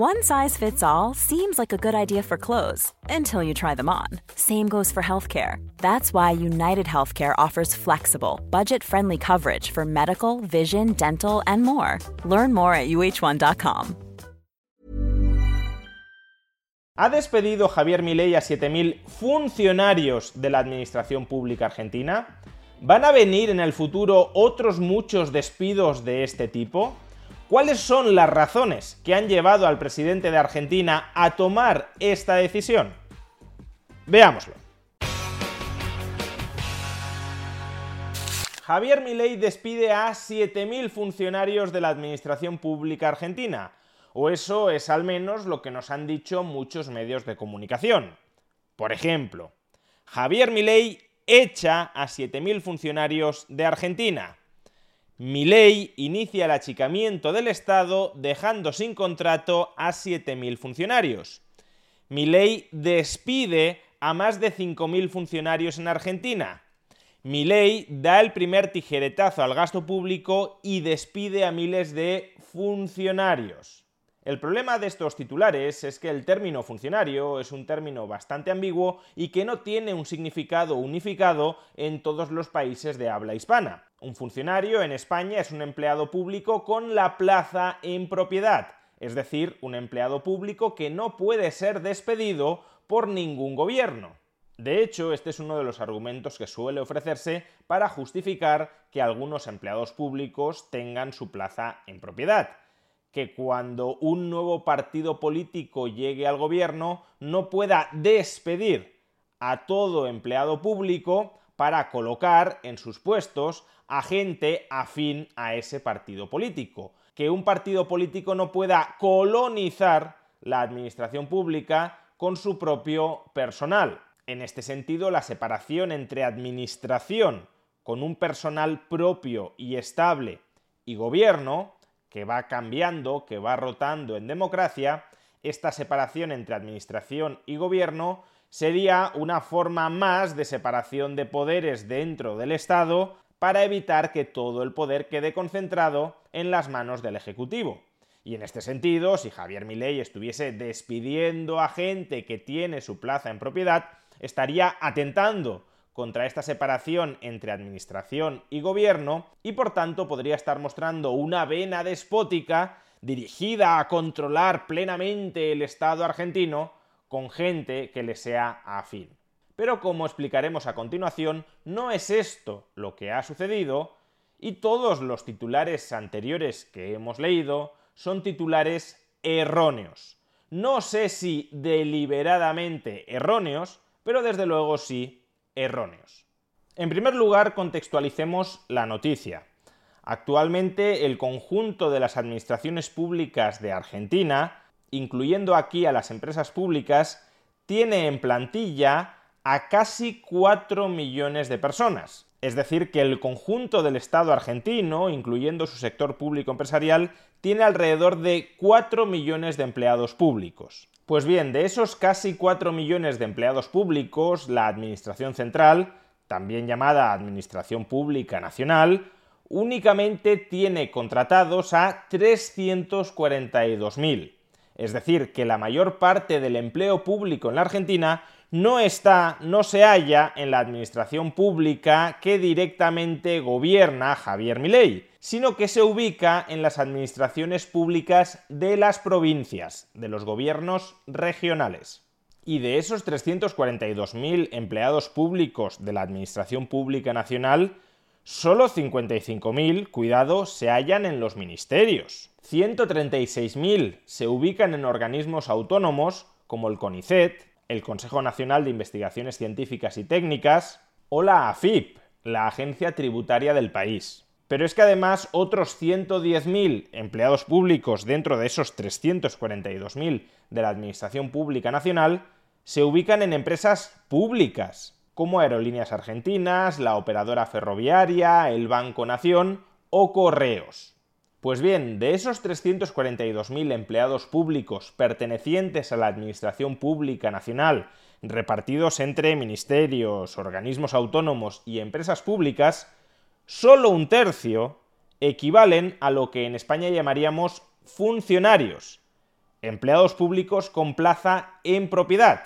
One size fits all seems like a good idea for clothes until you try them on. Same goes for healthcare. That's why United Healthcare offers flexible, budget friendly coverage for medical, vision, dental, and more. Learn more at uh1.com. ¿Ha despedido Javier Milei a 7.000 funcionarios de la administración pública argentina? ¿Van a venir en el futuro otros muchos despidos de este tipo? ¿Cuáles son las razones que han llevado al presidente de Argentina a tomar esta decisión? Veámoslo. Javier Milei despide a 7.000 funcionarios de la administración pública argentina, o eso es al menos lo que nos han dicho muchos medios de comunicación. Por ejemplo, Javier Milei echa a 7.000 funcionarios de Argentina. Milei inicia el achicamiento del Estado dejando sin contrato a 7.000 funcionarios. Milei despide a más de 5.000 funcionarios en Argentina. Milei da el primer tijeretazo al gasto público y despide a miles de funcionarios. El problema de estos titulares es que el término funcionario es un término bastante ambiguo y que no tiene un significado unificado en todos los países de habla hispana. Un funcionario en España es un empleado público con la plaza en propiedad, es decir, un empleado público que no puede ser despedido por ningún gobierno. De hecho, este es uno de los argumentos que suele ofrecerse para justificar que algunos empleados públicos tengan su plaza en propiedad que cuando un nuevo partido político llegue al gobierno no pueda despedir a todo empleado público para colocar en sus puestos a gente afín a ese partido político. Que un partido político no pueda colonizar la administración pública con su propio personal. En este sentido, la separación entre administración con un personal propio y estable y gobierno que va cambiando, que va rotando en democracia, esta separación entre administración y gobierno sería una forma más de separación de poderes dentro del Estado para evitar que todo el poder quede concentrado en las manos del Ejecutivo. Y en este sentido, si Javier Milei estuviese despidiendo a gente que tiene su plaza en propiedad, estaría atentando contra esta separación entre administración y gobierno y por tanto podría estar mostrando una vena despótica dirigida a controlar plenamente el Estado argentino con gente que le sea afín. Pero como explicaremos a continuación, no es esto lo que ha sucedido y todos los titulares anteriores que hemos leído son titulares erróneos. No sé si deliberadamente erróneos, pero desde luego sí erróneos. En primer lugar, contextualicemos la noticia. Actualmente el conjunto de las administraciones públicas de Argentina, incluyendo aquí a las empresas públicas, tiene en plantilla a casi 4 millones de personas. Es decir, que el conjunto del Estado argentino, incluyendo su sector público empresarial, tiene alrededor de 4 millones de empleados públicos. Pues bien, de esos casi 4 millones de empleados públicos, la Administración Central, también llamada Administración Pública Nacional, únicamente tiene contratados a 342.000. Es decir, que la mayor parte del empleo público en la Argentina no está, no se halla en la administración pública que directamente gobierna Javier Milei, sino que se ubica en las administraciones públicas de las provincias, de los gobiernos regionales. Y de esos 342.000 empleados públicos de la Administración Pública Nacional, solo 55.000, cuidado, se hallan en los ministerios. 136.000 se ubican en organismos autónomos como el CONICET, el Consejo Nacional de Investigaciones Científicas y Técnicas o la AFIP, la agencia tributaria del país. Pero es que además otros 110.000 empleados públicos dentro de esos 342.000 de la Administración Pública Nacional se ubican en empresas públicas, como Aerolíneas Argentinas, la operadora ferroviaria, el Banco Nación o Correos. Pues bien, de esos 342.000 empleados públicos pertenecientes a la Administración Pública Nacional, repartidos entre ministerios, organismos autónomos y empresas públicas, solo un tercio equivalen a lo que en España llamaríamos funcionarios, empleados públicos con plaza en propiedad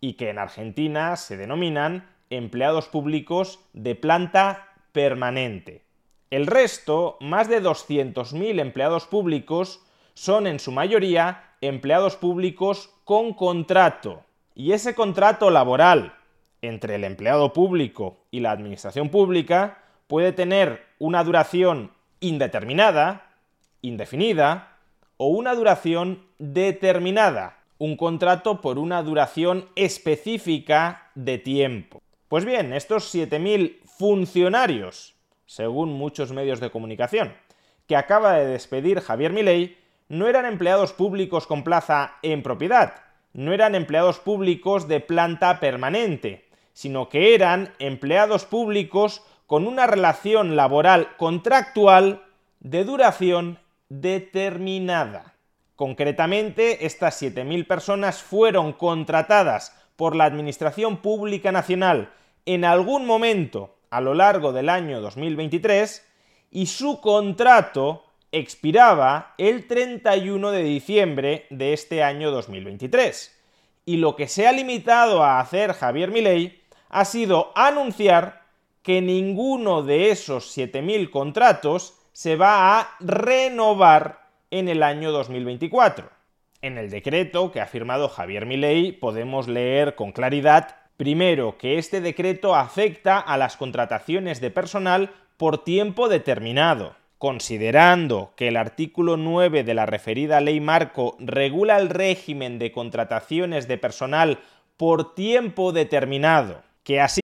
y que en Argentina se denominan empleados públicos de planta permanente. El resto, más de 200.000 empleados públicos, son en su mayoría empleados públicos con contrato. Y ese contrato laboral entre el empleado público y la administración pública puede tener una duración indeterminada, indefinida o una duración determinada, un contrato por una duración específica de tiempo. Pues bien, estos 7.000 funcionarios, según muchos medios de comunicación, que acaba de despedir Javier Milei, no eran empleados públicos con plaza en propiedad, no eran empleados públicos de planta permanente, sino que eran empleados públicos con una relación laboral contractual de duración determinada. Concretamente, estas 7.000 personas fueron contratadas por la Administración Pública Nacional en algún momento a lo largo del año 2023 y su contrato expiraba el 31 de diciembre de este año 2023. Y lo que se ha limitado a hacer Javier Milei ha sido anunciar que ninguno de esos 7.000 contratos se va a renovar en el año 2024. En el decreto que ha firmado Javier Milei podemos leer con claridad, primero, que este decreto afecta a las contrataciones de personal por tiempo determinado considerando que el artículo 9 de la referida ley marco regula el régimen de contrataciones de personal por tiempo determinado, que así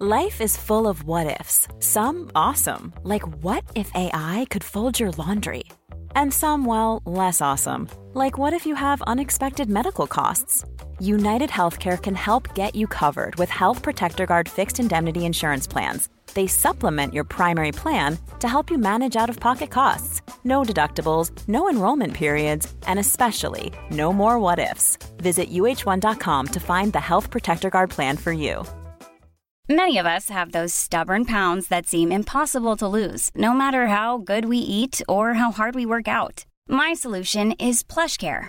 Life is full of what ifs. Some awesome, like what if AI could fold your laundry? And some well, less awesome, like what if you have unexpected medical costs? United Healthcare can help get you covered with Health Protector Guard fixed indemnity insurance plans they supplement your primary plan to help you manage out of pocket costs. No deductibles, no enrollment periods, and especially no more what ifs. Visit uh1.com to find the Health Protector Guard plan for you. Many of us have those stubborn pounds that seem impossible to lose, no matter how good we eat or how hard we work out. My solution is PlushCare.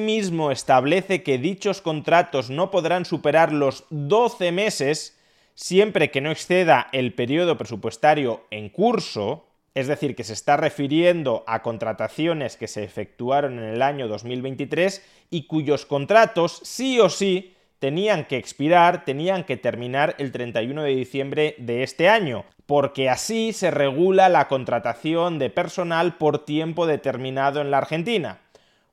Mismo establece que dichos contratos no podrán superar los 12 meses siempre que no exceda el periodo presupuestario en curso es decir, que se está refiriendo a contrataciones que se efectuaron en el año 2023 y cuyos contratos sí o sí tenían que expirar, tenían que terminar el 31 de diciembre de este año, porque así se regula la contratación de personal por tiempo determinado en la Argentina.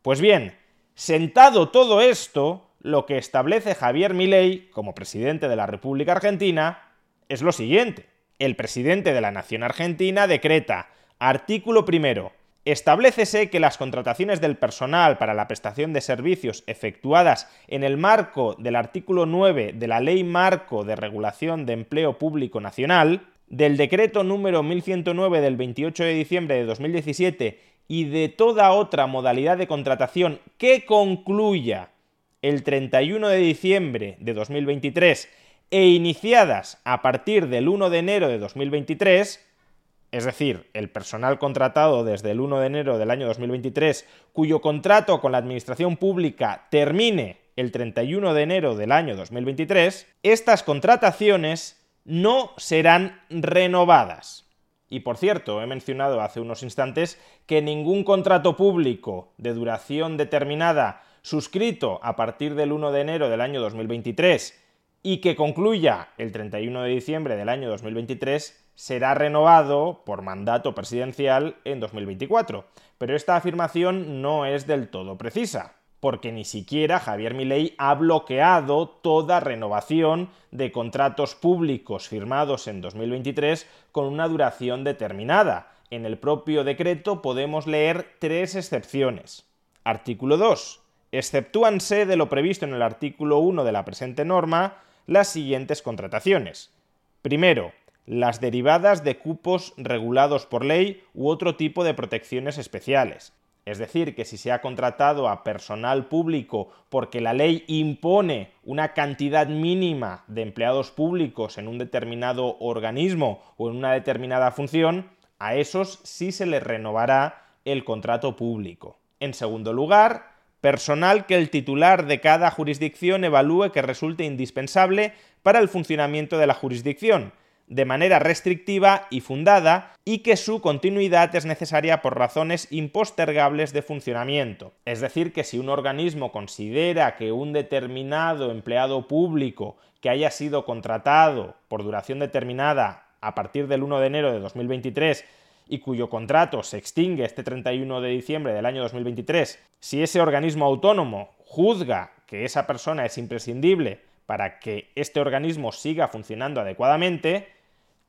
Pues bien, sentado todo esto, lo que establece Javier Milei como presidente de la República Argentina es lo siguiente. El presidente de la Nación Argentina decreta, artículo primero, Establecese que las contrataciones del personal para la prestación de servicios efectuadas en el marco del artículo 9 de la Ley Marco de Regulación de Empleo Público Nacional, del decreto número 1109 del 28 de diciembre de 2017 y de toda otra modalidad de contratación que concluya el 31 de diciembre de 2023 e iniciadas a partir del 1 de enero de 2023, es decir, el personal contratado desde el 1 de enero del año 2023, cuyo contrato con la Administración Pública termine el 31 de enero del año 2023, estas contrataciones no serán renovadas. Y por cierto, he mencionado hace unos instantes que ningún contrato público de duración determinada suscrito a partir del 1 de enero del año 2023 y que concluya el 31 de diciembre del año 2023 será renovado por mandato presidencial en 2024. Pero esta afirmación no es del todo precisa, porque ni siquiera Javier Milei ha bloqueado toda renovación de contratos públicos firmados en 2023 con una duración determinada. En el propio decreto podemos leer tres excepciones. Artículo 2. Exceptúanse de lo previsto en el artículo 1 de la presente norma las siguientes contrataciones. Primero, las derivadas de cupos regulados por ley u otro tipo de protecciones especiales. Es decir, que si se ha contratado a personal público porque la ley impone una cantidad mínima de empleados públicos en un determinado organismo o en una determinada función, a esos sí se les renovará el contrato público. En segundo lugar, personal que el titular de cada jurisdicción evalúe que resulte indispensable para el funcionamiento de la jurisdicción, de manera restrictiva y fundada, y que su continuidad es necesaria por razones impostergables de funcionamiento. Es decir, que si un organismo considera que un determinado empleado público que haya sido contratado por duración determinada a partir del 1 de enero de 2023 y cuyo contrato se extingue este 31 de diciembre del año 2023, si ese organismo autónomo juzga que esa persona es imprescindible para que este organismo siga funcionando adecuadamente,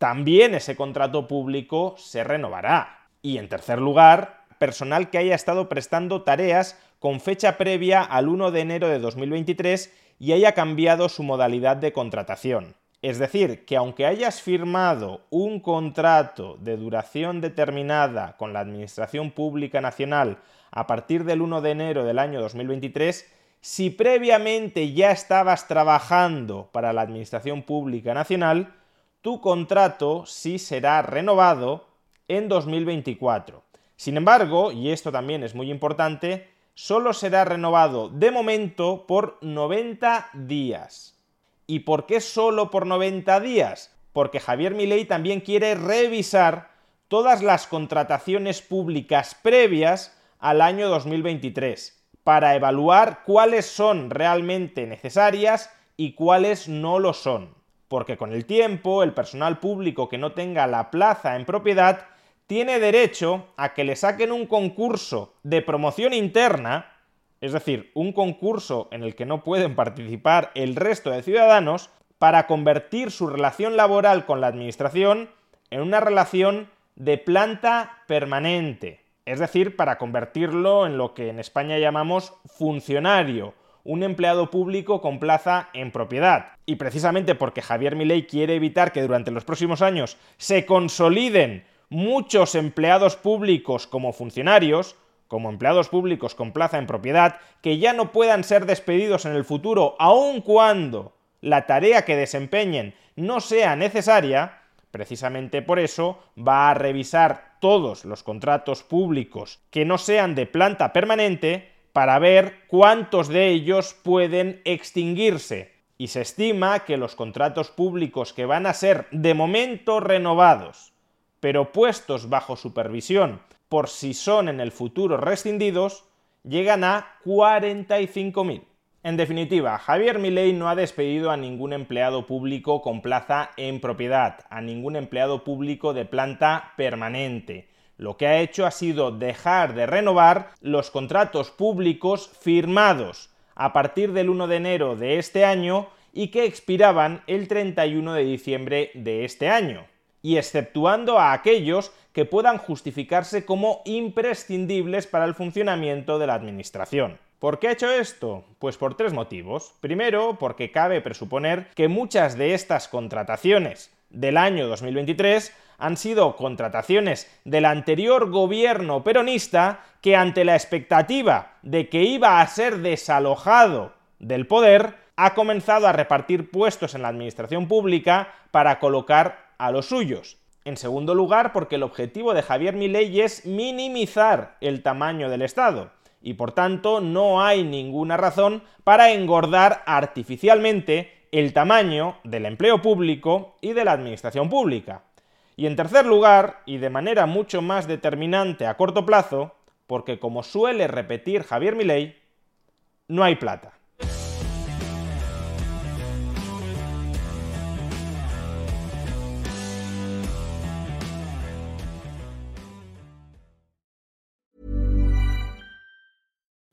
también ese contrato público se renovará. Y en tercer lugar, personal que haya estado prestando tareas con fecha previa al 1 de enero de 2023 y haya cambiado su modalidad de contratación. Es decir, que aunque hayas firmado un contrato de duración determinada con la Administración Pública Nacional a partir del 1 de enero del año 2023, si previamente ya estabas trabajando para la Administración Pública Nacional, tu contrato sí será renovado en 2024. Sin embargo, y esto también es muy importante, solo será renovado de momento por 90 días. ¿Y por qué solo por 90 días? Porque Javier Milei también quiere revisar todas las contrataciones públicas previas al año 2023 para evaluar cuáles son realmente necesarias y cuáles no lo son. Porque con el tiempo el personal público que no tenga la plaza en propiedad tiene derecho a que le saquen un concurso de promoción interna es decir, un concurso en el que no pueden participar el resto de ciudadanos, para convertir su relación laboral con la Administración en una relación de planta permanente, es decir, para convertirlo en lo que en España llamamos funcionario, un empleado público con plaza en propiedad. Y precisamente porque Javier Milei quiere evitar que durante los próximos años se consoliden muchos empleados públicos como funcionarios, como empleados públicos con plaza en propiedad, que ya no puedan ser despedidos en el futuro, aun cuando la tarea que desempeñen no sea necesaria, precisamente por eso va a revisar todos los contratos públicos que no sean de planta permanente para ver cuántos de ellos pueden extinguirse. Y se estima que los contratos públicos que van a ser de momento renovados, pero puestos bajo supervisión por si son en el futuro rescindidos, llegan a 45.000. En definitiva, Javier Milei no ha despedido a ningún empleado público con plaza en propiedad, a ningún empleado público de planta permanente. Lo que ha hecho ha sido dejar de renovar los contratos públicos firmados a partir del 1 de enero de este año y que expiraban el 31 de diciembre de este año y exceptuando a aquellos que puedan justificarse como imprescindibles para el funcionamiento de la Administración. ¿Por qué ha hecho esto? Pues por tres motivos. Primero, porque cabe presuponer que muchas de estas contrataciones del año 2023 han sido contrataciones del anterior gobierno peronista que ante la expectativa de que iba a ser desalojado del poder, ha comenzado a repartir puestos en la administración pública para colocar a los suyos. En segundo lugar, porque el objetivo de Javier Milei es minimizar el tamaño del Estado y por tanto no hay ninguna razón para engordar artificialmente el tamaño del empleo público y de la administración pública. Y en tercer lugar, y de manera mucho más determinante a corto plazo, porque como suele repetir Javier Milei, no hay plata.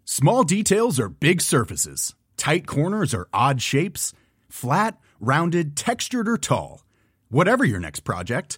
Small details are big surfaces. Tight corners are odd shapes. Flat, rounded, textured or tall. Whatever your next project,